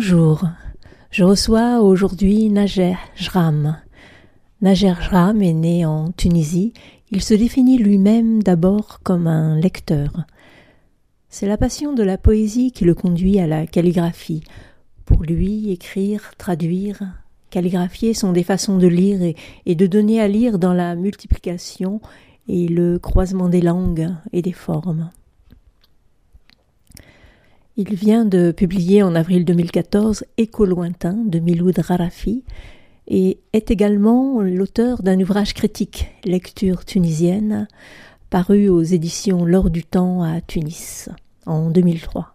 Bonjour, je reçois aujourd'hui Najer Jram. Najer Jram est né en Tunisie. Il se définit lui-même d'abord comme un lecteur. C'est la passion de la poésie qui le conduit à la calligraphie. Pour lui, écrire, traduire, calligraphier sont des façons de lire et, et de donner à lire dans la multiplication et le croisement des langues et des formes. Il vient de publier en avril 2014 Écho lointain de Miloud Rarafi et est également l'auteur d'un ouvrage critique, Lecture tunisienne, paru aux éditions L'Or du Temps à Tunis en 2003.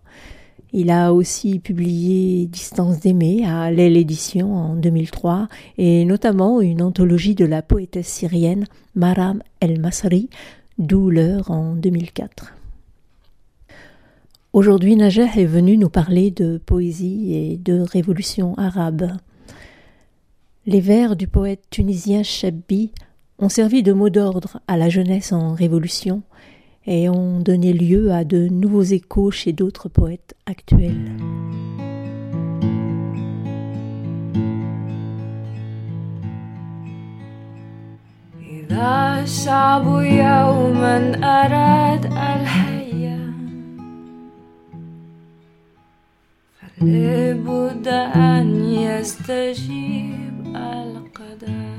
Il a aussi publié Distance d'aimer à l'aile édition en 2003 et notamment une anthologie de la poétesse syrienne Maram El-Masri, Douleur en 2004. Aujourd'hui, Najeh est venu nous parler de poésie et de révolution arabe. Les vers du poète tunisien Chabbi ont servi de mot d'ordre à la jeunesse en révolution et ont donné lieu à de nouveaux échos chez d'autres poètes actuels. لابد أن يستجيب القدر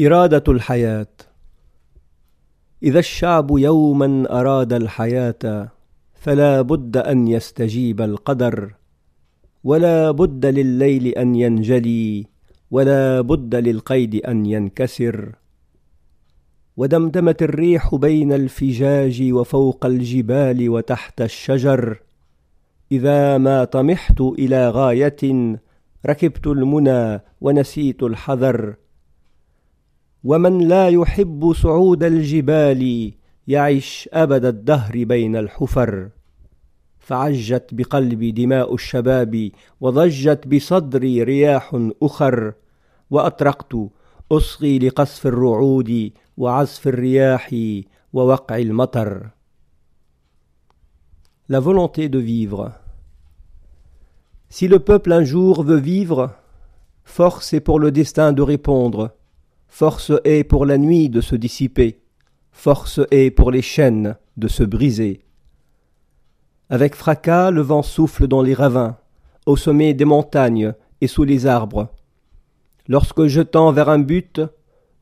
إرادة الحياة إذا الشعب يوما أراد الحياة فلا بد أن يستجيب القدر ولا بد لليل أن ينجلي ولا بد للقيد أن ينكسر ودمدمت الريح بين الفجاج وفوق الجبال وتحت الشجر. إذا ما طمحت إلى غاية ركبت المنى ونسيت الحذر. ومن لا يحب صعود الجبال يعش أبد الدهر بين الحفر. فعجت بقلبي دماء الشباب وضجت بصدري رياح أخر. وأطرقت أصغي لقصف الرعود La volonté de vivre. Si le peuple un jour veut vivre, force est pour le destin de répondre, force est pour la nuit de se dissiper, force est pour les chaînes de se briser. Avec fracas, le vent souffle dans les ravins, au sommet des montagnes et sous les arbres. Lorsque je tends vers un but,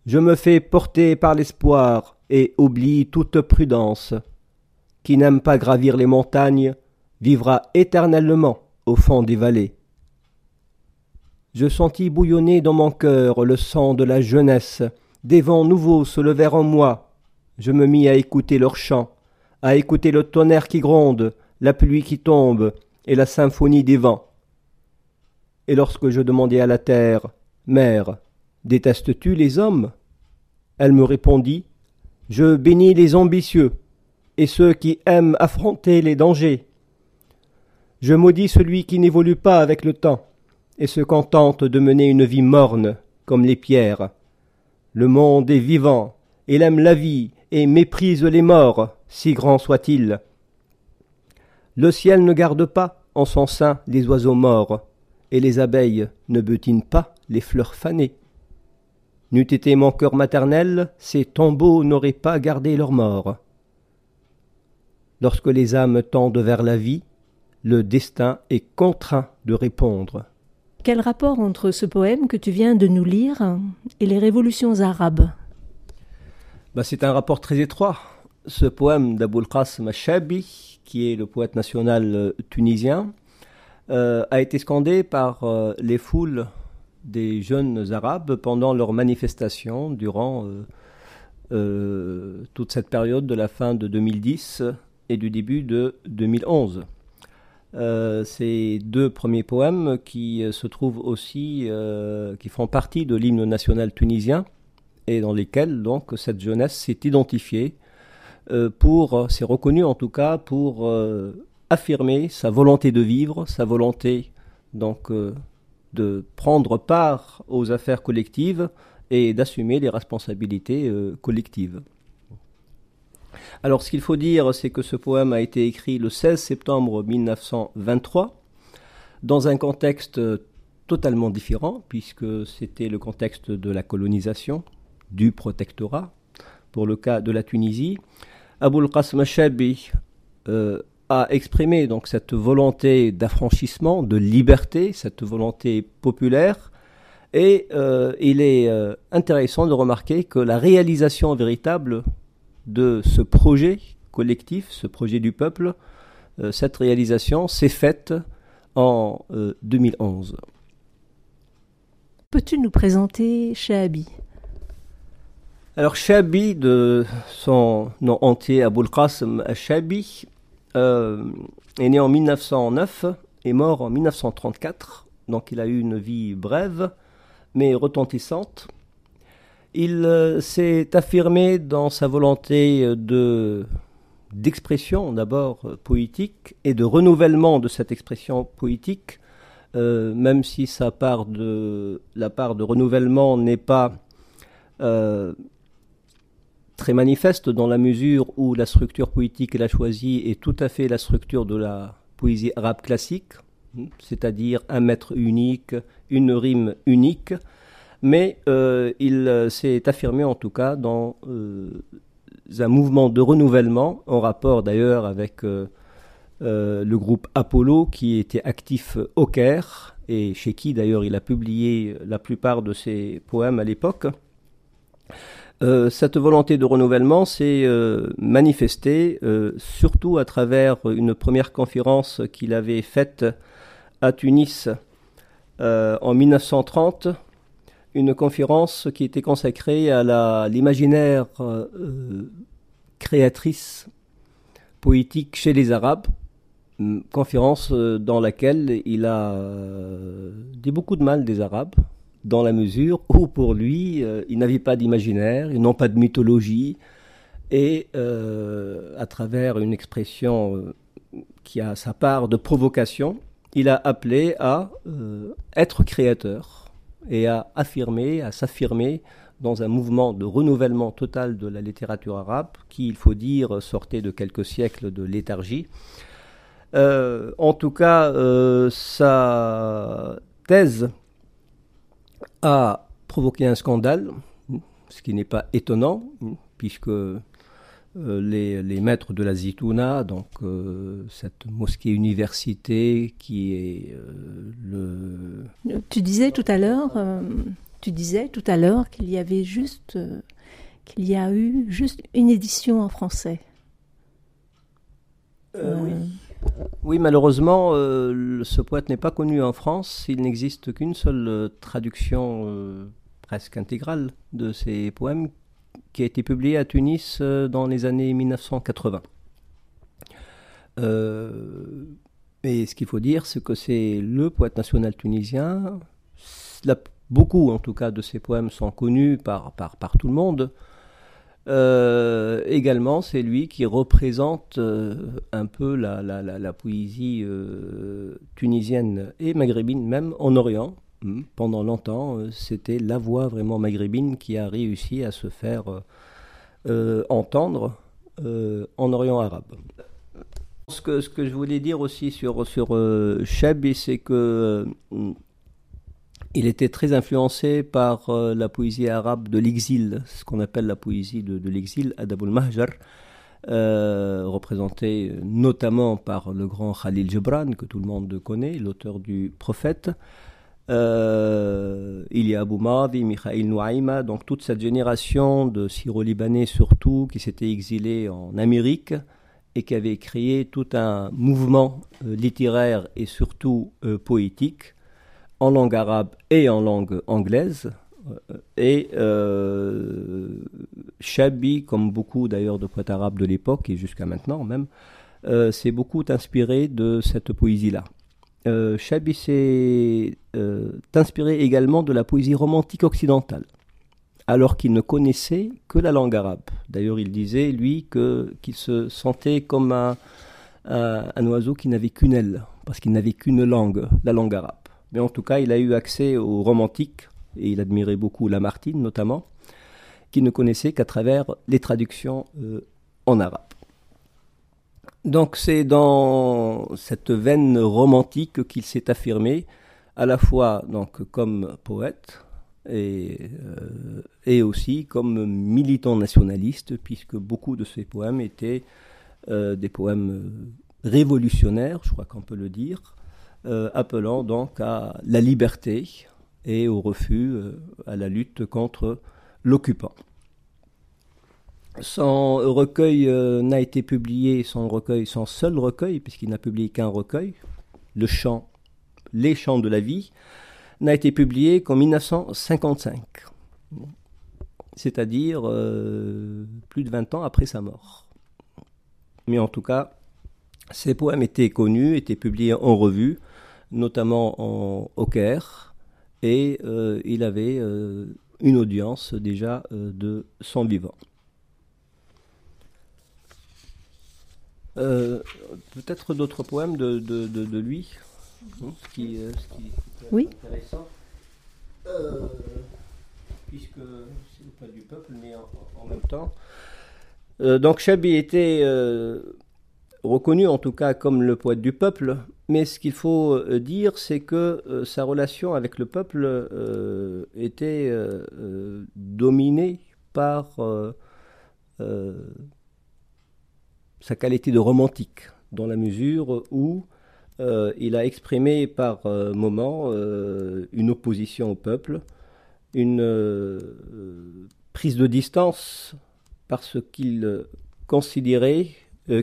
je me fais porter par l'espoir et oublie toute prudence. Qui n'aime pas gravir les montagnes vivra éternellement au fond des vallées. Je sentis bouillonner dans mon cœur le sang de la jeunesse, des vents nouveaux se levèrent en moi. Je me mis à écouter leurs chants, à écouter le tonnerre qui gronde, la pluie qui tombe, et la symphonie des vents. Et lorsque je demandai à la terre, Mère, détestes-tu les hommes? Elle me répondit Je bénis les ambitieux et ceux qui aiment affronter les dangers. Je maudis celui qui n'évolue pas avec le temps et se contente de mener une vie morne comme les pierres. Le monde est vivant, il aime la vie et méprise les morts, si grands soient-ils. Le ciel ne garde pas en son sein les oiseaux morts, et les abeilles ne butinent pas les fleurs fanées. N'eût été mon cœur maternel, ces tombeaux n'auraient pas gardé leur mort. Lorsque les âmes tendent vers la vie, le destin est contraint de répondre. Quel rapport entre ce poème que tu viens de nous lire et les révolutions arabes? Bah, C'est un rapport très étroit. Ce poème d'Aboul Qasim Shabi, qui est le poète national euh, tunisien, euh, a été scandé par euh, les foules des jeunes arabes pendant leurs manifestations durant toute cette période de la fin de 2010 et du début de 2011. Euh, ces deux premiers poèmes qui euh, se trouvent aussi, euh, qui font partie de l'hymne national tunisien et dans lesquels donc cette jeunesse s'est identifiée pour, s'est reconnue en tout cas pour affirmer sa volonté de vivre, sa volonté donc de prendre part aux affaires collectives et d'assumer les responsabilités collectives. Alors ce qu'il faut dire, c'est que ce poème a été écrit le 16 septembre 1923, dans un contexte totalement différent, puisque c'était le contexte de la colonisation, du protectorat, pour le cas de la Tunisie. Aboul euh, a exprimé donc cette volonté d'affranchissement, de liberté, cette volonté populaire, et euh, il est euh, intéressant de remarquer que la réalisation véritable de ce projet collectif, ce projet du peuple, euh, cette réalisation s'est faite en 2011. Euh, Peux-tu nous présenter Shahabi Alors Shahabi, de son nom entier Aboul Qasim Shahabi, est né en 1909 et mort en 1934. Donc il a eu une vie brève mais retentissante. Il euh, s'est affirmé dans sa volonté euh, de d'expression d'abord euh, poétique et de renouvellement de cette expression poétique, même si sa part de, la part de renouvellement n'est pas très manifeste dans la mesure où la structure poétique qu'elle a choisie est tout à fait la structure de la poésie arabe classique, c'est-à-dire un maître unique, une rime unique, mais euh, il euh, s'est affirmé en tout cas dans euh, un mouvement de renouvellement, en rapport d'ailleurs avec le groupe Apollo qui était actif au Caire et chez qui d'ailleurs il a publié la plupart de ses poèmes à l'époque. Cette volonté de renouvellement s'est manifestée surtout à travers une première conférence qu'il avait faite à Tunis en 1930 une conférence qui était consacrée à l'imaginaire euh, créatrice poétique chez les Arabes, conférence euh, dans laquelle il a euh, dit beaucoup de mal des Arabes, dans la mesure où pour lui, ils n'avaient pas d'imaginaire, ils n'ont pas de mythologie, et à travers une expression qui a sa part de provocation, il a appelé à être créateur et à affirmer, à s'affirmer dans un mouvement de renouvellement total de la littérature arabe qui, il faut dire, sortait de quelques siècles de léthargie. Euh, en tout cas, euh, sa thèse a provoqué un scandale, ce qui n'est pas étonnant, puisque euh, les, maîtres de la Zitouna, donc euh, cette mosquée université qui est euh, le. Tu disais tout à l'heure, tu disais tout à l'heure qu'il y avait juste, qu'il y a eu juste une édition en français. oui. Oui, malheureusement, ce poète n'est pas connu en France. Il n'existe qu'une seule traduction presque intégrale de ses poèmes qui a été publié à Tunis euh, dans les années 1980. Euh, et ce qu'il faut dire, c'est que c'est le poète national tunisien. beaucoup, en tout cas, de ses poèmes sont connus par, par tout le monde. Euh, également, c'est lui qui représente un peu la, la, la, poésie tunisienne et maghrébine, même en Orient. Hmm. Pendant longtemps, euh, c'était la voix vraiment maghrébine qui a réussi à se faire euh, euh, entendre en Orient arabe. Ce que, ce que je voulais dire aussi sur, sur c'est que il était très influencé par la poésie arabe de l'exil, ce qu'on appelle la poésie de, l'exil, Adabul Mahjar, représenté notamment par le grand Khalil Gibran, que tout le monde connaît, l'auteur du Prophète. il y a Abu Madi, Mikhail Nouaima, donc toute cette génération de Syro-Libanais surtout qui s'étaient exilés en Amérique et qui avait créé tout un mouvement littéraire et surtout poétique en langue arabe et en langue anglaise. Euh, et euh, Shabi, comme beaucoup d'ailleurs de poètes arabes de l'époque et jusqu'à maintenant même, euh, s'est beaucoup inspiré de cette poésie-là. Euh, Shabi s'est inspiré également de la poésie romantique occidentale, alors qu'il ne connaissait que la langue arabe. D'ailleurs, il disait, lui, qu'il se sentait comme un, un oiseau qui n'avait qu'une aile, parce qu'il n'avait qu'une langue, la langue arabe. Mais en tout cas, il a eu accès aux romantiques, et il admirait beaucoup Lamartine notamment, qu'il ne connaissait qu'à travers les traductions euh, en arabe. Donc c'est dans cette veine romantique qu'il s'est affirmé, à la fois donc comme poète et, euh, aussi comme militant nationaliste, puisque beaucoup de ses poèmes étaient euh, des poèmes révolutionnaires, je crois qu'on peut le dire, euh, appelant donc à la liberté et au refus, euh, à la lutte contre l'occupant. Son recueil euh, n'a été publié, son recueil, son seul recueil, puisqu'il n'a publié qu'un recueil, le chant, Les chants de la vie, n'a été publié qu'en 1955, c'est-à-dire plus de 20 ans après sa mort. Mais en tout cas, ses poèmes étaient connus, étaient publiés en revue, notamment en, au Caire, et euh, il avait euh, une audience déjà euh, de son vivant. Peut-être d'autres poèmes de, de, de, lui, hein, ce qui, ce qui est oui. intéressant, puisque c'est pas du peuple, mais en, en même temps. donc Chabi était reconnu en tout cas comme le poète du peuple, mais ce qu'il faut euh, dire, c'est que euh, sa relation avec le peuple euh, était dominée par sa qualité de romantique, dans la mesure où il a exprimé par moments une opposition au peuple, une prise de distance parce qu'il considérait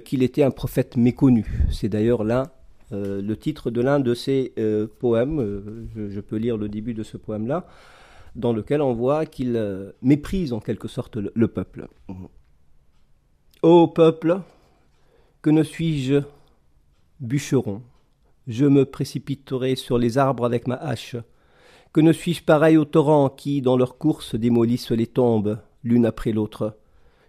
qu'il était un prophète méconnu. C'est d'ailleurs là euh, le titre de l'un de ses euh, poèmes. Euh, je, peux lire le début de ce poème-là, dans lequel on voit qu'il méprise en quelque sorte le, peuple. Ô peuple, que ne suis-je? Bûcheron Je me précipiterai sur les arbres avec ma hache. Que ne suis-je pareil aux torrents qui, dans leur course, démolissent les tombes, l'une après l'autre?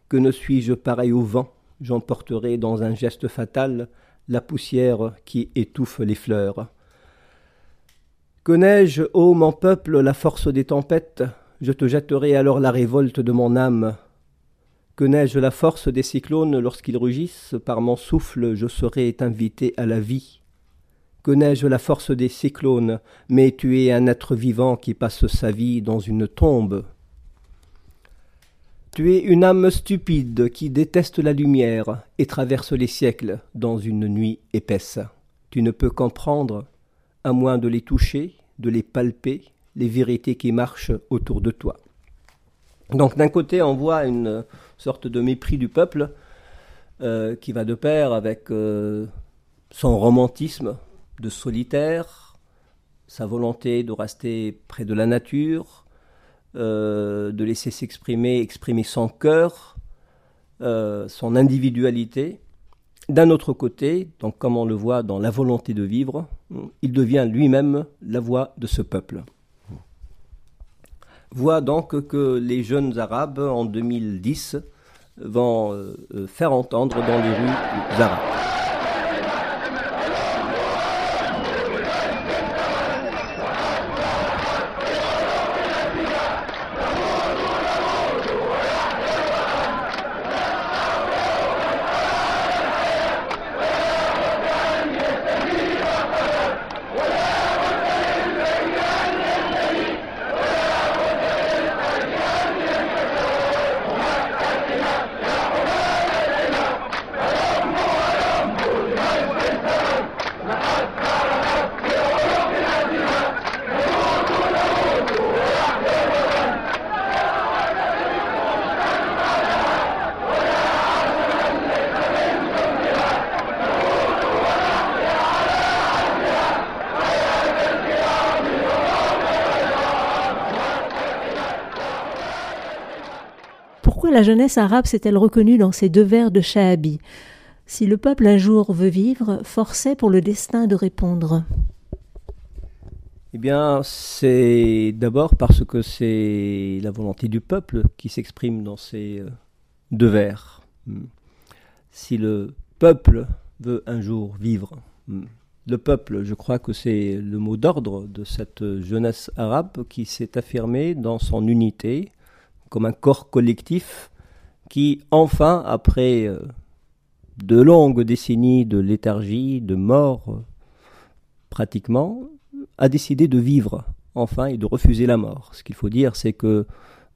Que ne suis-je pareil au vent? J'emporterai dans un geste fatal la poussière qui étouffe les fleurs. Connais-je, ô mon peuple, la force des tempêtes Je te jetterai alors la révolte de mon âme. Connais-je la force des cyclones lorsqu'ils rugissent Par mon souffle, je serai invité à la vie. Connais-je la force des cyclones Mais tu es un être vivant qui passe sa vie dans une tombe. Tu es une âme stupide qui déteste la lumière et traverse les siècles dans une nuit épaisse. Tu ne peux comprendre, à moins de les toucher, de les palper, les vérités qui marchent autour de toi. Donc d'un côté, on voit une sorte de mépris du peuple euh, qui va de pair avec euh, son romantisme de solitaire, sa volonté de rester près de la nature, euh, de laisser s'exprimer, exprimer son cœur, euh, son individualité. D'un autre côté, donc comme on le voit dans la volonté de vivre, il devient lui-même la voix de ce peuple. Voix donc que les jeunes Arabes en 2010 vont euh, faire entendre dans les rues arabes. La jeunesse arabe s'est-elle reconnue dans ces deux vers de Shahabi? Si le peuple un jour veut vivre, forcé pour le destin de répondre. Eh bien, c'est d'abord parce que c'est la volonté du peuple qui s'exprime dans ces euh, deux vers. Hmm. Si le peuple veut un jour vivre, hmm. le peuple, je crois que c'est le mot d'ordre de cette jeunesse arabe qui s'est affirmée dans son unité, comme un corps collectif qui, enfin, après euh, de longues décennies de léthargie, de mort, pratiquement, a décidé de vivre enfin et de refuser la mort. Ce qu'il faut dire, c'est que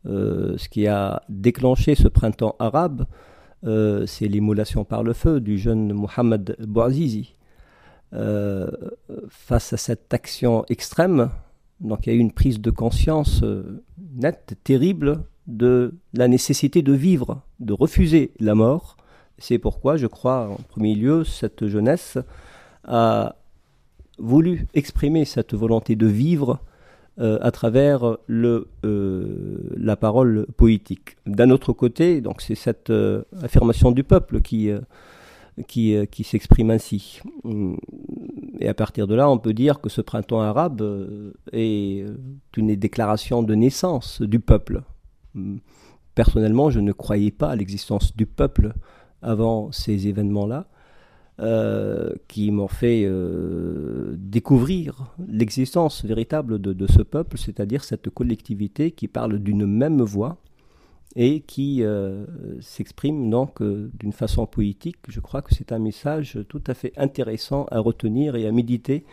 euh, ce qui a déclenché ce printemps arabe, euh, c'est l'émulation par le feu du jeune Mohamed Bouazizi. Euh, face à cette action extrême, donc il y a eu une prise de conscience nette, terrible, de la nécessité de vivre, de refuser la mort. C'est pourquoi, je crois, en premier lieu, cette jeunesse a voulu exprimer cette volonté de vivre euh, à travers le, euh, la parole poétique. D'un autre côté, donc c'est cette euh, affirmation du peuple qui, qui, qui s'exprime ainsi. Et à partir de là, on peut dire que ce printemps arabe est une déclaration de naissance du peuple. Personnellement, je ne croyais pas à l'existence du peuple avant ces événements-là. Euh, qui m'ont fait euh, découvrir l'existence véritable de, ce peuple, c'est-à-dire cette collectivité qui parle d'une même voix et qui euh, s'exprime donc d'une façon poétique. Je crois que c'est un message tout à fait intéressant à retenir et à méditer,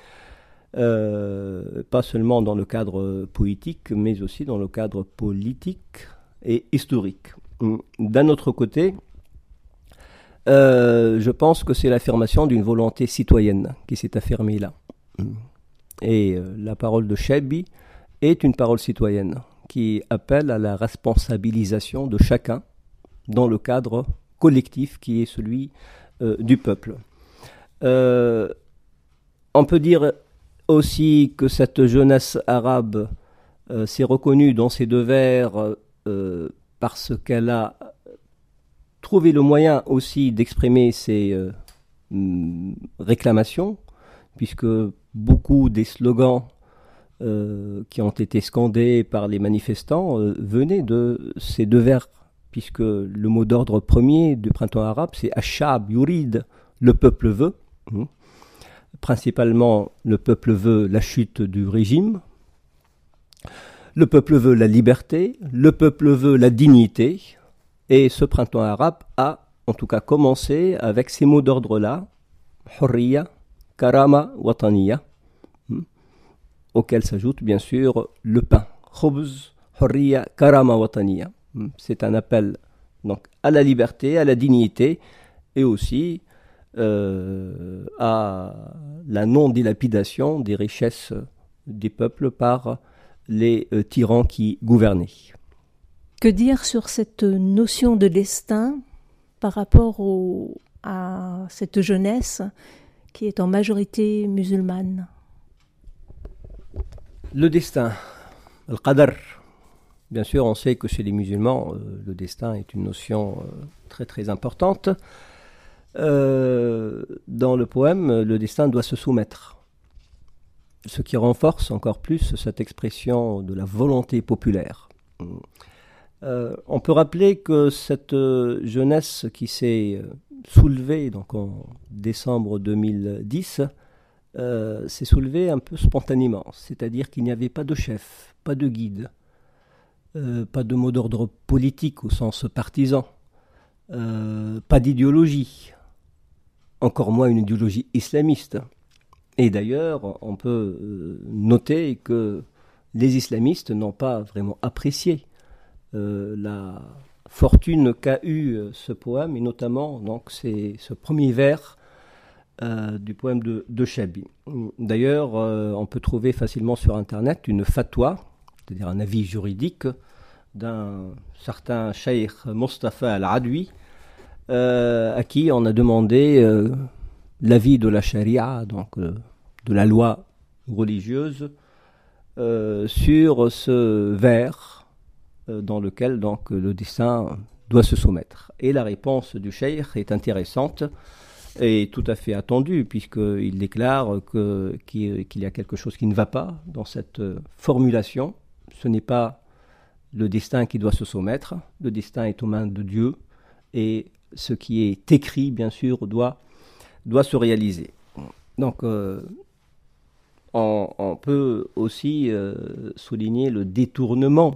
pas seulement dans le cadre poétique, mais aussi dans le cadre politique et historique. D'un autre côté, euh, je pense que c'est l'affirmation d'une volonté citoyenne qui s'est affirmée là. Et euh, la parole de Chebi est une parole citoyenne qui appelle à la responsabilisation de chacun dans le cadre collectif qui est celui euh, du peuple. on peut dire aussi que cette jeunesse arabe s'est reconnue dans ces deux vers parce qu'elle a trouver le moyen aussi d'exprimer ses euh, mm, réclamations, puisque beaucoup des slogans euh, qui ont été scandés par les manifestants euh, venaient de ces deux vers, puisque le mot d'ordre premier du printemps arabe, c'est Ashab Yurid, le peuple veut. Hein. Principalement, le peuple veut la chute du régime, le peuple veut la liberté, le peuple veut la dignité, et ce printemps arabe a en tout cas commencé avec ces mots d'ordre-là, Hurriya, Karama, Wataniya, hmm, auquel s'ajoute bien sûr le pain. Khubz, Hurriya, Karama, Wataniya. Hmm, c'est un appel donc à la liberté, à la dignité et aussi euh, à la non-dilapidation des richesses des peuples par les euh, tyrans qui gouvernaient. Que dire sur cette notion de destin par rapport à cette jeunesse qui est en majorité musulmane? Le destin, le qadar. Bien sûr, on sait que chez les musulmans, euh, le destin est une notion très très importante. Euh, dans le poème, le destin doit se soumettre. Ce qui renforce encore plus cette expression de la volonté populaire. Euh, on peut rappeler que cette euh, jeunesse qui s'est euh, soulevée donc en décembre 2010 s'est soulevée un peu spontanément, c'est-à-dire qu'il n'y avait pas de chef, pas de guide, pas de mot d'ordre politique au sens partisan, pas d'idéologie, encore moins une idéologie islamiste. Et d'ailleurs, on peut noter que les islamistes n'ont pas vraiment apprécié euh, la fortune qu'a eu euh, ce poème, et notamment donc c'est ce premier vers euh, du poème de, de. D'ailleurs, on peut trouver facilement sur Internet une fatwa, c'est-à-dire un avis juridique d'un certain Cheikh Mustafa al-Adwi, à qui on a demandé l'avis de la charia, donc de la loi religieuse, sur ce vers euh, dans lequel donc le dessin doit se soumettre Et la réponse du cheikh est intéressante et tout à fait attendue, puisqu'il déclare qu'il y a quelque chose qui ne va pas dans cette formulation. Ce n'est pas le destin qui doit se soumettre, le destin est aux mains de Dieu, et ce qui est écrit, bien sûr, doit, se réaliser. Donc, euh, on, peut aussi euh, souligner le détournement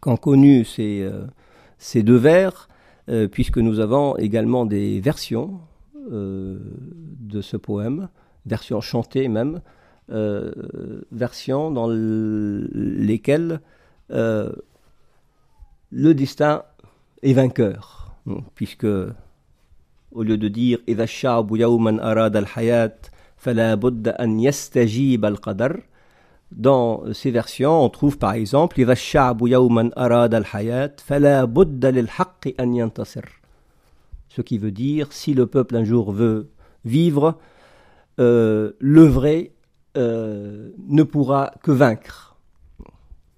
qu'ont connu ces, euh, ces deux vers, puisque nous avons également des versions de ce poème, versions chantées même, versions dans lesquelles le destin est vainqueur, puisque au lieu de dire إذا الشعب يوما أراد الحياة فلا بد أن يستجيب القدر Dans ces versions, on trouve par exemple إذا الشعب يوما أراد الحياة فلا بد للحق أن ينتصر. Ce qui veut dire si le peuple un jour veut vivre, euh, le vrai euh, ne pourra que vaincre.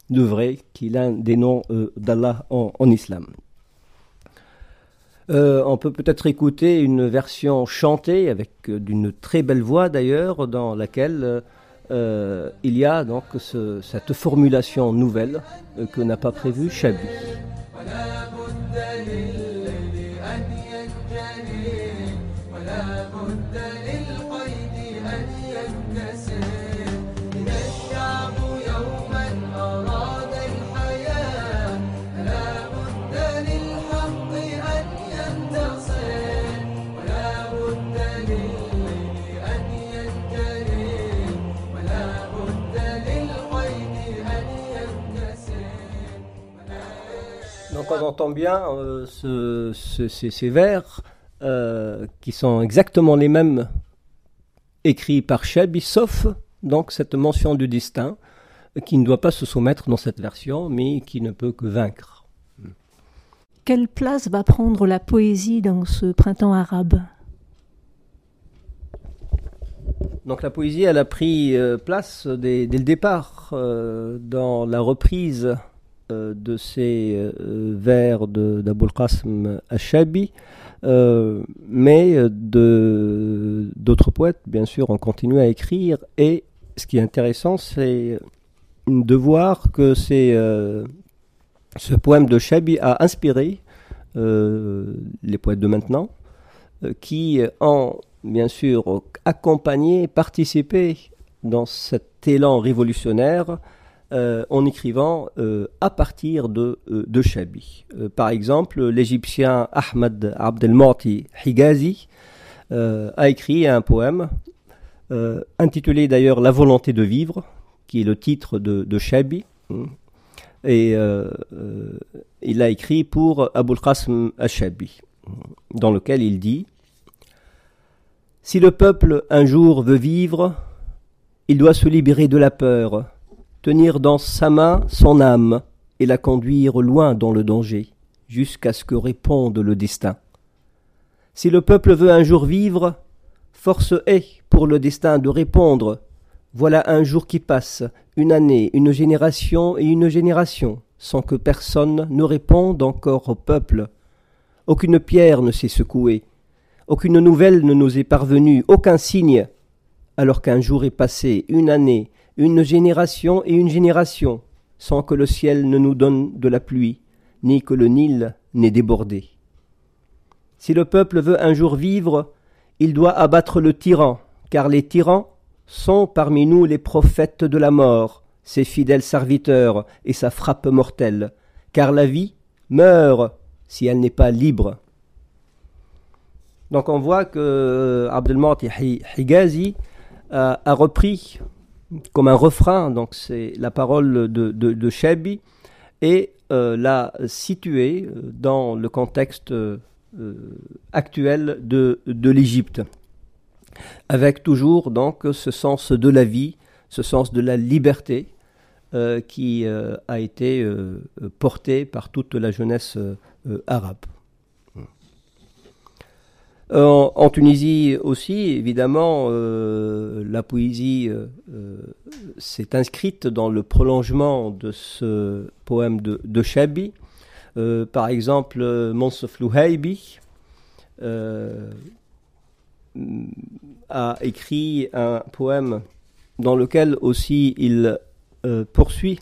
Le vrai, qui est l'un des noms euh, d'Allah en, en islam. Euh, on peut peut-être écouter une version chantée avec euh, d'une très belle voix d'ailleurs, dans laquelle euh, il y a donc cette formulation nouvelle que n'a pas prévue Chabi. On entend bien euh, ces, vers euh, qui sont exactement les mêmes écrits par Chebi, sauf donc cette mention du destin qui ne doit pas se soumettre dans cette version, mais qui ne peut que vaincre. Quelle place va prendre la poésie dans ce printemps arabe? Donc la poésie, elle a pris euh, place dès, le départ dans la reprise de ces euh, vers d'Aboul Qasim Ashabi, euh, mais d'autres poètes, bien sûr, ont continué à écrire. Et ce qui est intéressant, c'est de voir que ce poème de Shabi a inspiré les poètes de maintenant, qui ont bien sûr accompagné, participé dans cet élan révolutionnaire euh, en écrivant euh, à partir de, euh, de Shabi. par exemple, l'Égyptien Ahmad Abdelmorti Higazi a écrit un poème intitulé d'ailleurs La volonté de vivre, qui est le titre de, de Shabi. Et il l'a écrit pour Abul Qasim al-Shabi, dans lequel il dit Si le peuple un jour veut vivre, il doit se libérer de la peur tenir dans sa main son âme et la conduire loin dans le danger, jusqu'à ce que réponde le destin. Si le peuple veut un jour vivre, force est pour le destin de répondre. Voilà un jour qui passe, une année, une génération et une génération, sans que personne ne réponde encore au peuple. Aucune pierre ne s'est secouée, aucune nouvelle ne nous est parvenue, aucun signe, alors qu'un jour est passé, une année, une génération et une génération, sans que le ciel ne nous donne de la pluie, ni que le Nil n'ait débordé. Si le peuple veut un jour vivre, il doit abattre le tyran, car les tyrans sont parmi nous les prophètes de la mort, ses fidèles serviteurs et sa frappe mortelle, car la vie meurt si elle n'est pas libre. Donc on voit que euh, Abdelmati Higazi a repris comme un refrain, donc c'est la parole de, de, et euh, l'a situé euh, dans le contexte euh, actuel de, de l'Égypte, avec toujours donc ce sens de la vie, ce sens de la liberté qui a été porté par toute la jeunesse arabe. Euh, en Tunisie aussi, évidemment, euh, la poésie euh, s'est inscrite dans le prolongement de ce poème de, de Chabi, par exemple, Monsef Louhaibi a écrit un poème dans lequel aussi il poursuit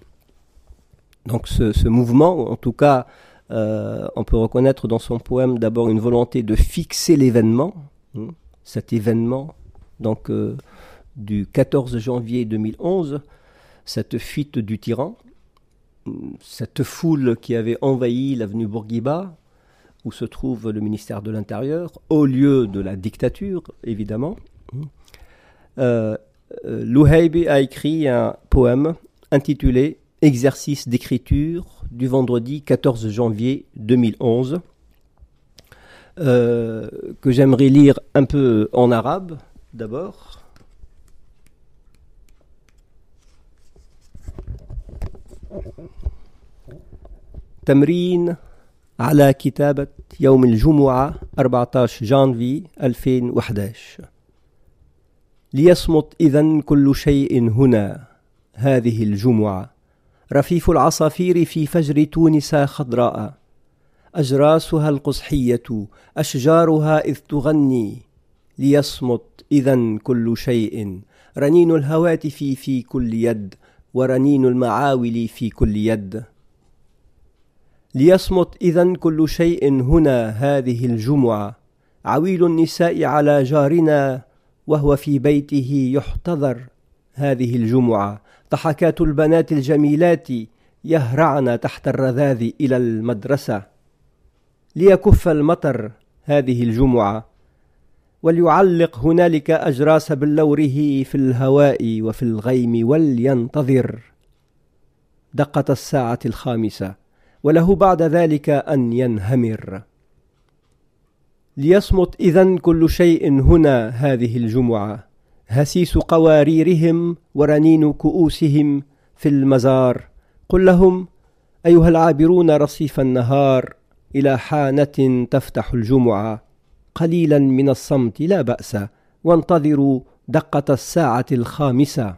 donc ce, mouvement, en tout cas, on peut reconnaître dans son poème d'abord une volonté de fixer l'événement, hein, cet événement, donc du 14 janvier 2011, cette fuite du tyran, cette foule qui avait envahi l'avenue Bourguiba, où se trouve le ministère de l'Intérieur, au lieu de la dictature, évidemment. Euh, euh a écrit un poème intitulé Exercice d'écriture du vendredi 14 janvier 2011, euh, que j'aimerais lire un peu en arabe d'abord. تمرين على كتابة يوم الجمعة 14 جانفي 2011 ليصمت إذا كل شيء هنا هذه الجمعة رفيف العصافير في فجر تونس خضراء. أجراسها القصحية أشجارها إذ تغني. ليصمت إذا كل شيء. رنين الهواتف في كل يد ورنين المعاول في كل يد. ليصمت إذا كل شيء هنا هذه الجمعة. عويل النساء على جارنا وهو في بيته يحتضر هذه الجمعة. ضحكات البنات الجميلات يهرعن تحت الرذاذ إلى المدرسة. ليكف المطر هذه الجمعة وليعلق هنالك أجراس بلوره في الهواء وفي الغيم ولينتظر. دقة الساعة الخامسة وله بعد ذلك أن ينهمر. ليصمت إذا كل شيء هنا هذه الجمعة. هسيس قواريرهم ورنين كؤوسهم في المزار. قل لهم أيها العابرون رصيف النهار إلى حانة تفتح الجمعة. قليلا من الصمت لا بأس وانتظروا دقة الساعة الخامسة.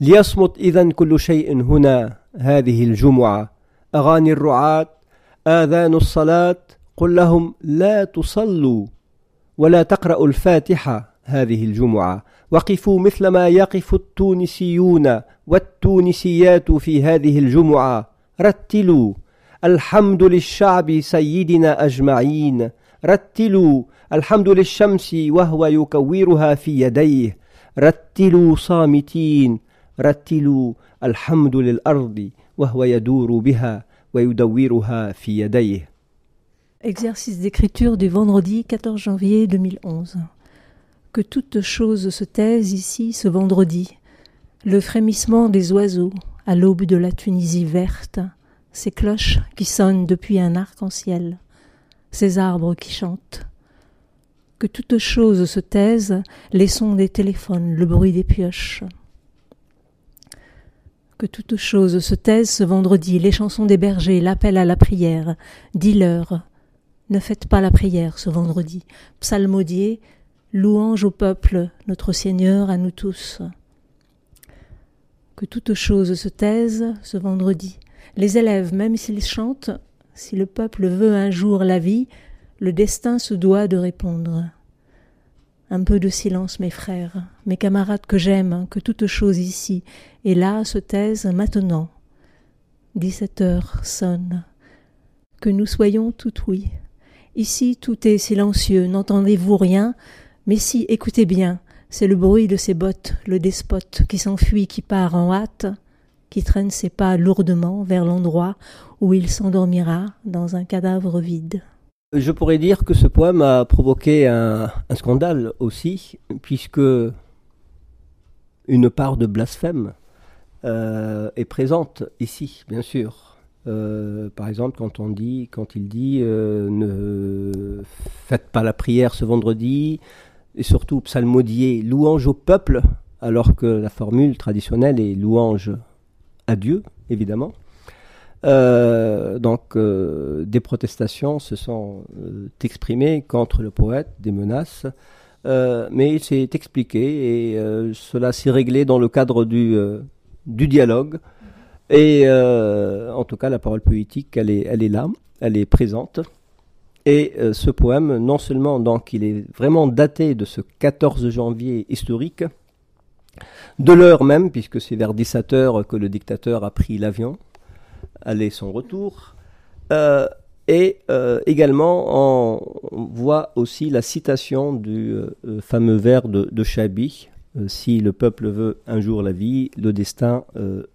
ليصمت إذا كل شيء هنا هذه الجمعة. أغاني الرعاة آذان الصلاة قل لهم لا تصلوا ولا تقرأوا الفاتحة. هذه الجمعة. وقفوا مثلما يقف التونسيون والتونسيات في هذه الجمعة. رتلوا. الحمد للشعب سيدنا أجمعين. رتلوا. الحمد للشمس وهو يكورها في يديه. رتلوا صامتين. رتلوا. الحمد للأرض وهو يدور بها ويدورها في يديه. Exercice d'écriture du vendredi 14 janvier 2011. Que toute chose se taise ici ce vendredi. Le frémissement des oiseaux à l'aube de la Tunisie verte, ces cloches qui sonnent depuis un arc-en-ciel, ces arbres qui chantent. Que toute chose se taise, les sons des téléphones, le bruit des pioches. Que toute chose se taise ce vendredi, les chansons des bergers, l'appel à la prière. Dis-leur, ne faites pas la prière ce vendredi. Psalmodier, louange au peuple, notre Seigneur à nous tous. Que toute chose se taise ce vendredi. Les élèves, même s'ils chantent, si le peuple veut un jour la vie, le destin se doit de répondre. Un peu de silence, mes frères, mes camarades que j'aime, que toute chose ici et là se taise maintenant. Dix-sept heures sonnent. Que nous soyons tout oui. Ici tout est silencieux, n'entendez-vous rien? Mais si, écoutez bien, c'est le bruit de ses bottes, le despote qui s'enfuit, qui part en hâte, qui traîne ses pas lourdement vers l'endroit où il s'endormira dans un cadavre vide. Je pourrais dire que ce poème a provoqué un, scandale aussi, puisque une part de blasphème euh, est présente ici, bien sûr. Euh, par exemple, quand on dit, quand il dit, euh, ne faites pas la prière ce vendredi, et surtout psalmodier, louange au peuple, alors que la formule traditionnelle est louange à Dieu, évidemment. Euh, donc, euh, des protestations se sont euh, exprimées contre le poète, des menaces, mais il s'est expliqué et cela s'est réglé dans le cadre du, dialogue. Et en tout cas, la parole est, elle est là, elle est présente. Et ce poème, non seulement donc il est vraiment daté de ce 14 janvier historique, de l'heure même, puisque c'est vers 17 heures que le dictateur a pris l'avion, allait son retour, euh, et euh, également on voit aussi la citation du euh, fameux vers de, de Chabi, si le peuple veut un jour la vie, le destin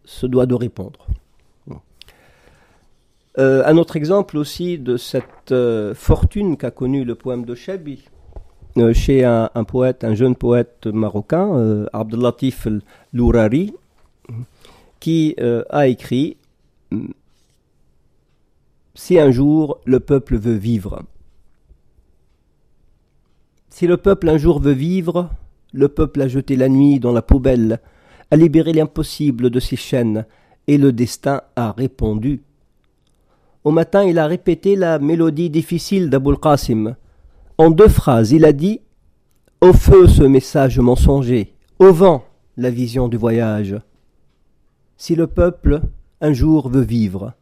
se doit de répondre. Un autre exemple aussi de cette fortune qu'a connue le poème de Chabi, euh, chez un, poète, un jeune poète marocain, euh, Abdelatif Lourari, qui euh, a écrit Si un jour le peuple veut vivre, si le peuple un jour veut vivre, le peuple a jeté la nuit dans la poubelle, a libéré l'impossible de ses chaînes, et le destin a répondu. Au matin, il a répété la mélodie difficile d'Aboul Qasim. En deux phrases, il a dit Au feu ce message mensonger, au vent la vision du voyage. Si le peuple un jour veut vivre.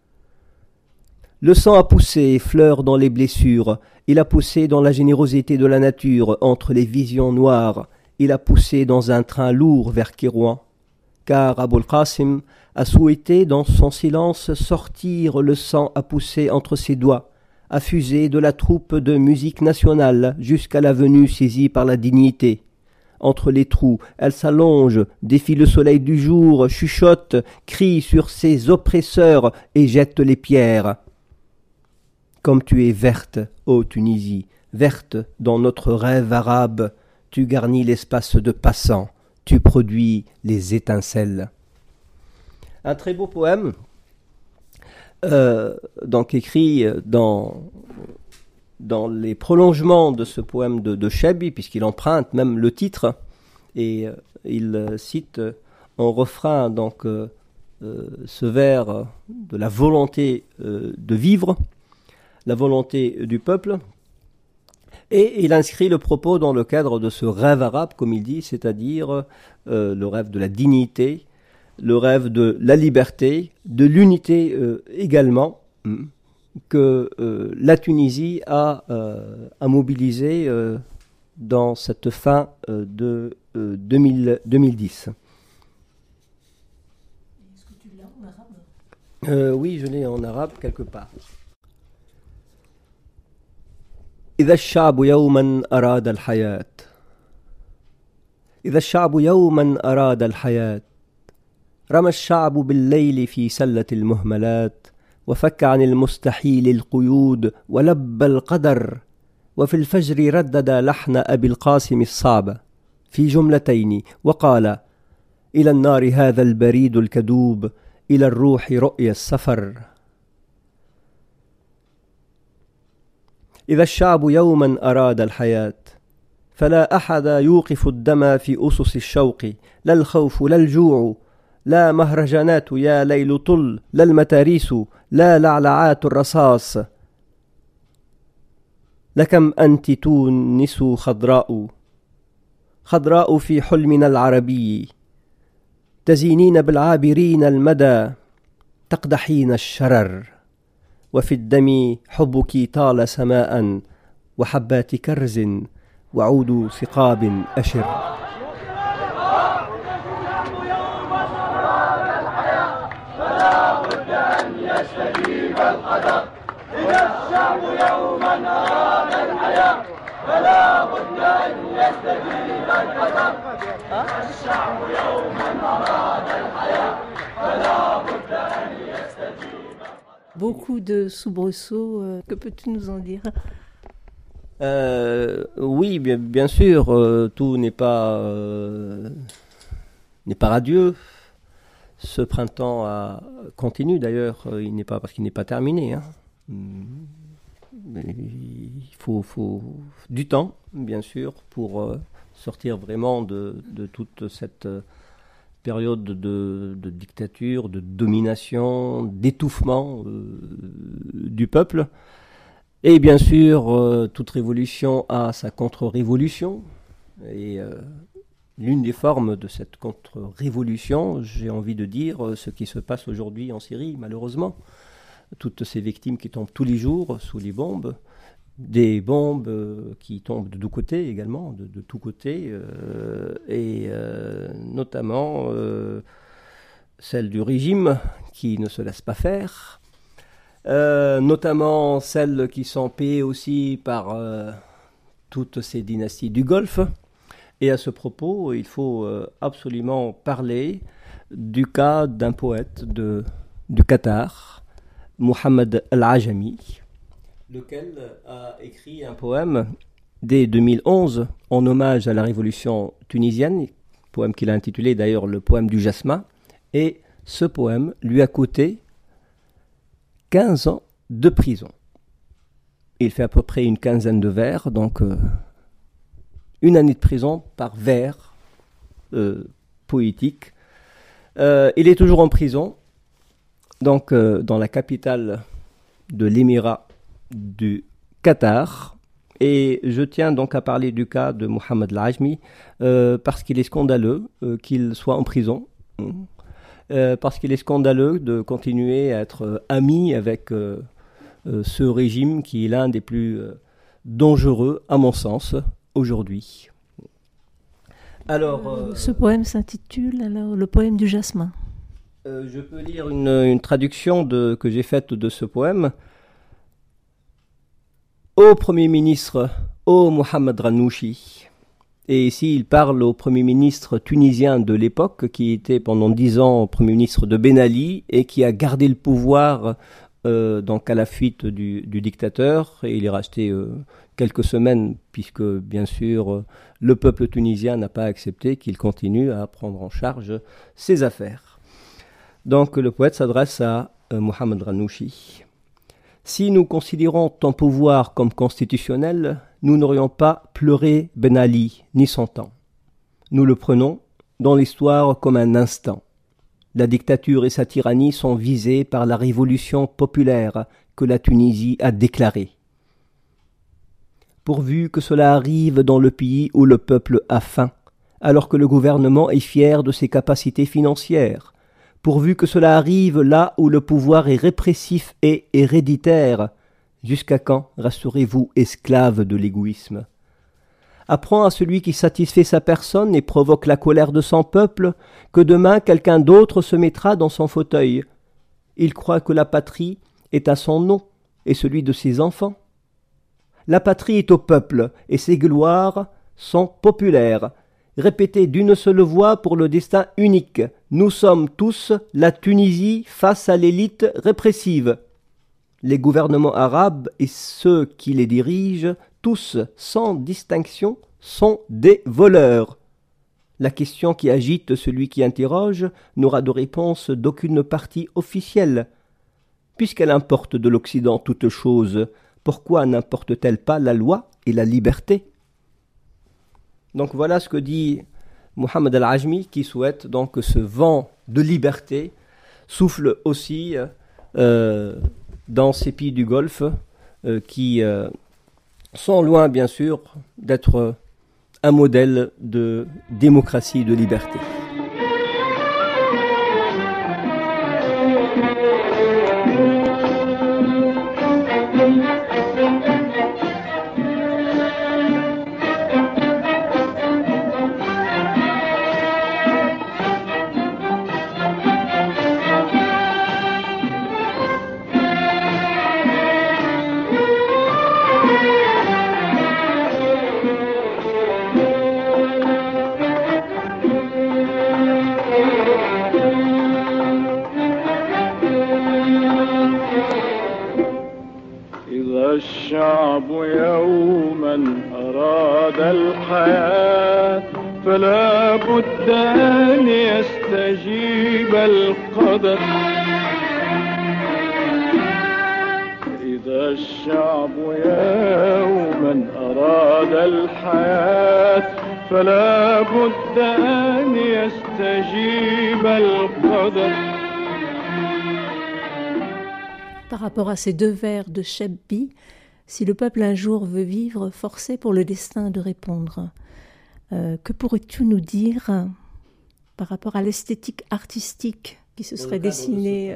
Le sang a poussé fleur dans les blessures, il a poussé dans la générosité de la nature entre les visions noires, il a poussé dans un train lourd vers Kérouan. Car Abul Qasim a souhaité dans son silence sortir le sang à pousser entre ses doigts, fusé de la troupe de musique nationale jusqu'à la venue saisie par la dignité. Entre les trous, elle s'allonge, défie le soleil du jour, chuchote, crie sur ses oppresseurs et jette les pierres. Comme tu es verte, ô Tunisie, verte dans notre rêve arabe, tu garnis l'espace de passants, tu produis les étincelles. Un très beau poème euh, donc écrit euh, dans, les prolongements de ce poème de, de puisqu'il emprunte même le titre, et euh, il cite en refrain donc ce vers de la volonté de vivre, la volonté du peuple, et il inscrit le propos dans le cadre de ce rêve arabe, comme il dit, c'est-à-dire le rêve de la dignité, le rêve de la liberté, de l'unité euh, également, hmm, que euh, la Tunisie a, euh, mobilisé dans cette fin de 2010. Est-ce que tu l'as en arabe Oui, je l'ai en arabe quelque part. إذا الشعب يوما أراد الحياة إذا الشعب يوما أراد الحياة رمى الشعب بالليل في سلة المهملات وفك عن المستحيل القيود ولبى القدر وفي الفجر ردد لحن أبي القاسم الصعب. في جملتين وقال إلى النار هذا البريد الكدوب إلى الروح رؤيا السفر. إذا الشعب يوما أراد الحياة فلا أحد يوقف الدم في أسس الشوق لا الخوف لا الجوع لا مهرجانات يا ليل طل لا المتاريس لا لعلعات الرصاص. لكم أنت تونس خضراء خضراء في حلمنا العربي. تزينين بالعابرين المدى تقدحين الشرر. وفي الدم حبك طال سماء وحبات كرز وعود ثقاب أشر. Beaucoup de soubresauts, euh, que peux-tu nous en dire? Euh, Oui, bien, sûr, euh, tout n'est pas, n'est pas radieux. Ce printemps a, continue d'ailleurs, il n'est pas parce qu'il n'est pas terminé. Hein. il faut, faut, du temps, bien sûr, pour sortir vraiment de, de toute cette période de, dictature, de domination, d'étouffement euh, du peuple. Et bien sûr, euh, toute révolution a sa contre-révolution. Et euh, l'une des formes de cette contre-révolution, j'ai envie de dire, ce qui se passe aujourd'hui en Syrie, malheureusement. Toutes ces victimes qui tombent tous les jours sous les bombes, des bombes qui tombent de tous côtés également, de, tous côtés, et notamment celle du régime qui ne se laisse pas faire, euh, notamment celles qui sont payées aussi par euh, toutes ces dynasties du Golfe. Et à ce propos, il faut euh, absolument parler du cas d'un poète du Qatar, Mohamed Al-Ajami, lequel a écrit un poème dès 2011 en hommage à la révolution tunisienne, poème qu'il a intitulé d'ailleurs le poème du jasmin. Et ce poème lui a coûté 15 ans de prison. Il fait à peu près une quinzaine de vers, donc euh, une année de prison par vers euh, poétique. Euh, il est toujours en prison, donc dans la capitale de l'émirat du Qatar. Et je tiens donc à parler du cas de Mohamed Lajmi parce qu'il est scandaleux qu'il soit en prison. Euh, parce qu'il est scandaleux de continuer à être euh, ami avec euh, ce régime qui est l'un des plus dangereux, à mon sens, aujourd'hui. Alors, ce poème s'intitule alors le poème du jasmin. je peux lire une, traduction de, que j'ai faite de ce poème. Ô Premier ministre, ô Mohamed Ranouchi, et ici, il parle au Premier ministre tunisien de l'époque, qui était pendant dix ans Premier ministre de Ben Ali et qui a gardé le pouvoir euh, donc à la fuite du, dictateur. Et il est resté euh, quelques semaines, puisque bien sûr le peuple tunisien n'a pas accepté qu'il continue à prendre en charge ses affaires. Donc le poète s'adresse à euh, Mohamed Ranouchi. Si nous considérons ton pouvoir comme constitutionnel, nous n'aurions pas pleuré Ben Ali ni son temps. Nous le prenons dans l'histoire comme un instant. La dictature et sa tyrannie sont visées par la révolution populaire que la Tunisie a déclarée. Pourvu que cela arrive dans le pays où le peuple a faim, alors que le gouvernement est fier de ses capacités financières, pourvu que cela arrive là où le pouvoir est répressif et héréditaire, Jusqu'à quand resterez-vous esclave de l'égoïsme? Apprends à celui qui satisfait sa personne et provoque la colère de son peuple que demain quelqu'un d'autre se mettra dans son fauteuil. Il croit que la patrie est à son nom et celui de ses enfants. La patrie est au peuple et ses gloires sont populaires. Répétez d'une seule voix pour le destin unique. Nous sommes tous la Tunisie face à l'élite répressive les gouvernements arabes et ceux qui les dirigent, tous sans distinction, sont des voleurs. La question qui agite celui qui interroge n'aura de réponse d'aucune partie officielle. Puisqu'elle importe de l'Occident toute chose, pourquoi n'importe-t-elle pas la loi et la liberté? Donc voilà ce que dit Mohamed Al-Ajmi qui souhaite donc que ce vent de liberté souffle aussi euh, dans ces pays du Golfe euh, qui euh, sont loin, bien sûr, d'être un modèle de démocratie et de liberté. Rapport à ces deux vers de Shebbi, si le peuple un jour veut vivre, forcé pour le destin de répondre. que pourrais-tu nous dire par rapport à l'esthétique artistique qui se serait dessinée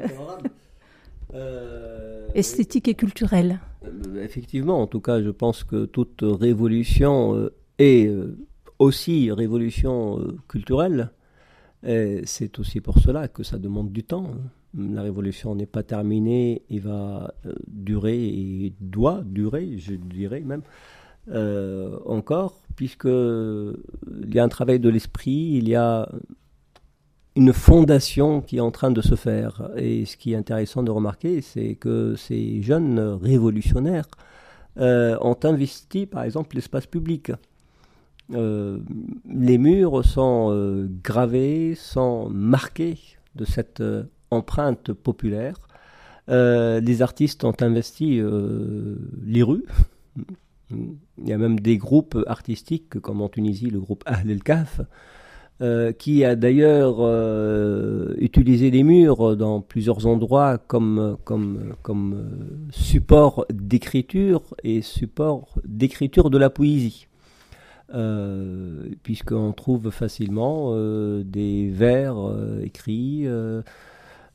Esthétique et culturelle? Effectivement, en tout cas, je pense que toute révolution est aussi révolution culturelle. C'est aussi pour cela que ça demande du temps. La révolution n'est pas terminée, il va euh, durer et doit durer, je dirais même, euh, encore, puisqu'il y a un travail de l'esprit, il y a une fondation qui est en train de se faire. Et ce qui est intéressant de remarquer, c'est que ces jeunes révolutionnaires euh, ont investi, par exemple, l'espace public. les murs sont gravés, sont marqués de cette empreinte populaire. Euh, les artistes ont investi euh, les rues. Il y a même des groupes artistiques, comme en Tunisie, le groupe Ahl el-Kaf, euh, qui a d'ailleurs utilisé les murs dans plusieurs endroits comme, support d'écriture et support d'écriture de la poésie. Puisqu'on trouve facilement des vers écrits, euh,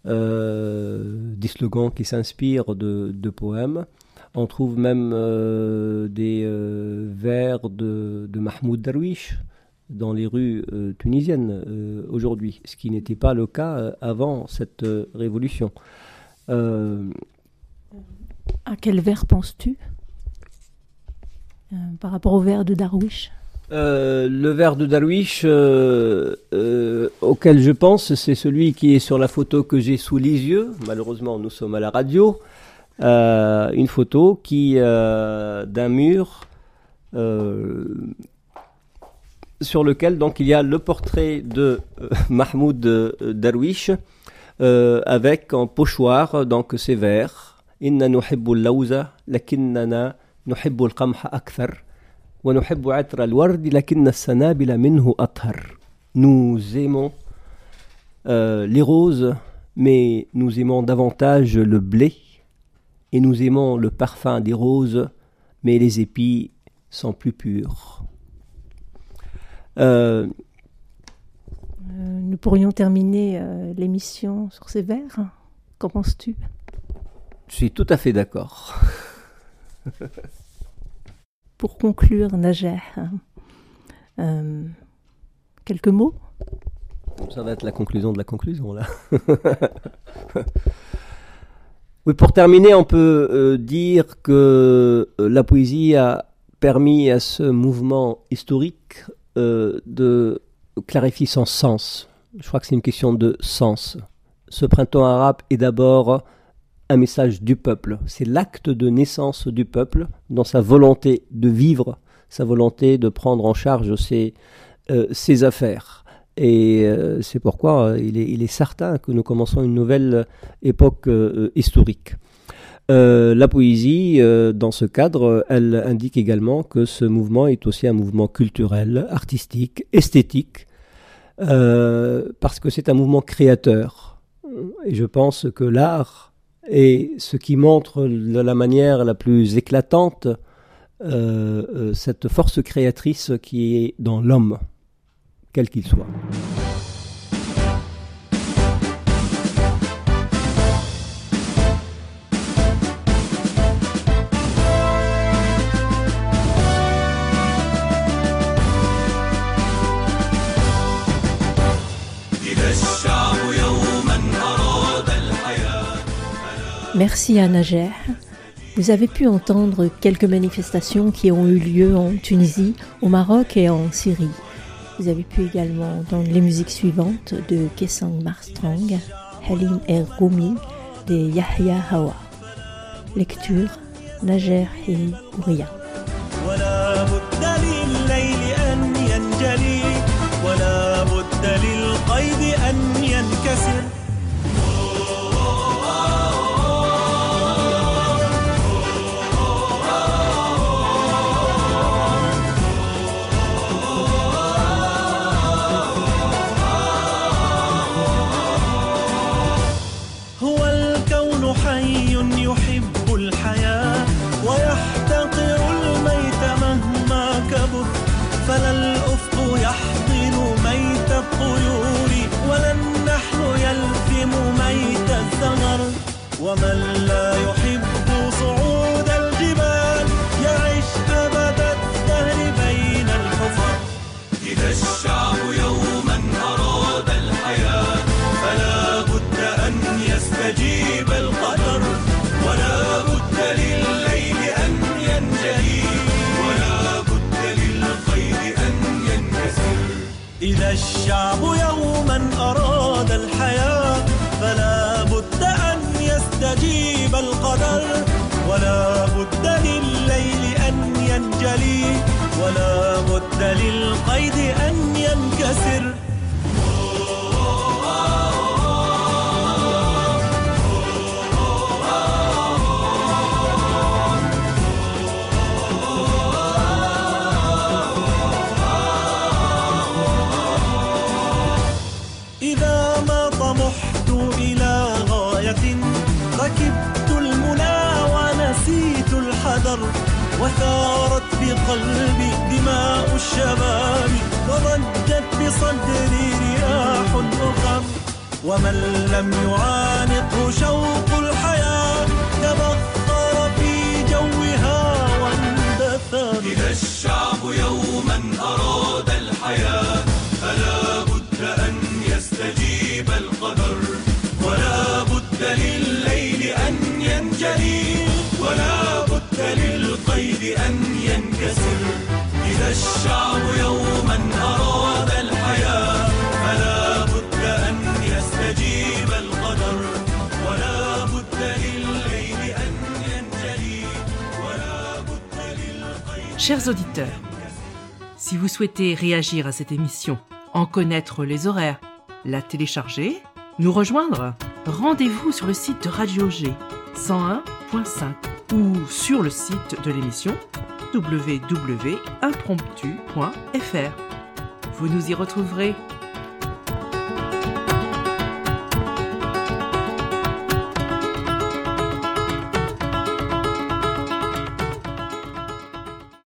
des slogans qui s'inspirent de, poèmes. On trouve même euh, des euh, vers de, Mahmoud Darwish dans les rues tunisiennes aujourd'hui, ce qui n'était pas le cas avant cette révolution. À quel vers penses-tu par rapport au vers de Darwish? Euh, le verre de Darwish euh, euh, auquel je pense, c'est celui qui est sur la photo que j'ai sous les yeux. Malheureusement, nous sommes à la radio. une photo qui d'un mur sur lequel donc il y a le portrait de Mahmoud Darwish avec en pochoir donc ces vers. Inna nuhibbu al-lawza lakinnana al-qamha. Nous aimons euh, les roses, mais nous aimons davantage le blé, et nous aimons le parfum des roses, mais les épis sont plus purs. Euh, nous pourrions terminer euh, l'émission sur ces vers. Qu'en penses-tu? Je suis tout à fait d'accord. pour conclure, Najer, euh, quelques mots? Ça va être la conclusion de la conclusion, là. oui, pour terminer, on peut euh, dire que euh, la poésie a permis à ce mouvement historique de clarifier son sens. Je crois que c'est une question de sens. Ce printemps arabe est d'abord un message du peuple. C'est l'acte de naissance du peuple dans sa volonté de vivre, sa volonté de prendre en charge ses, euh, affaires. Et euh, c'est pourquoi euh, il, est, il, est, certain que nous commençons une nouvelle époque historique. la poésie, dans ce cadre, elle indique également que ce mouvement est aussi un mouvement culturel, artistique, esthétique, parce que c'est un mouvement créateur. Et je pense que l'art et ce qui montre de la manière la plus éclatante euh, euh, cette force créatrice qui est dans l'homme, quel qu'il soit. Merci à Nager. Vous avez pu entendre quelques manifestations qui ont eu lieu en Tunisie, au Maroc et en Syrie. Vous avez pu également entendre les musiques suivantes de Kesang Marstrang, Halim et Rumi, de Yahya Hawa. Lecture Nager et Ouria. بقلبي دماء الشباب وضجت بصدري رياح أخر ومن لم يعانقه شوق الحياة تبخر في جوها واندثر. إذا الشعب يوما أراد الحياة فلا بد أن يستجيب القدر. ولا بد لليل أن ينجلي ولا بد للقيد أن ينكسر إذا الشعب يوما أراد الحياة فلا بد أن يستجيب القدر ولا بد لليل أن ينجلي ولا بد للقيد Chers auditeurs, si vous souhaitez réagir à cette émission, en connaître les horaires, la télécharger, nous rejoindre, rendez-vous sur le site de Radio G 101.5 ou sur le site de l'émission www.impromptu.fr. Vous nous y retrouverez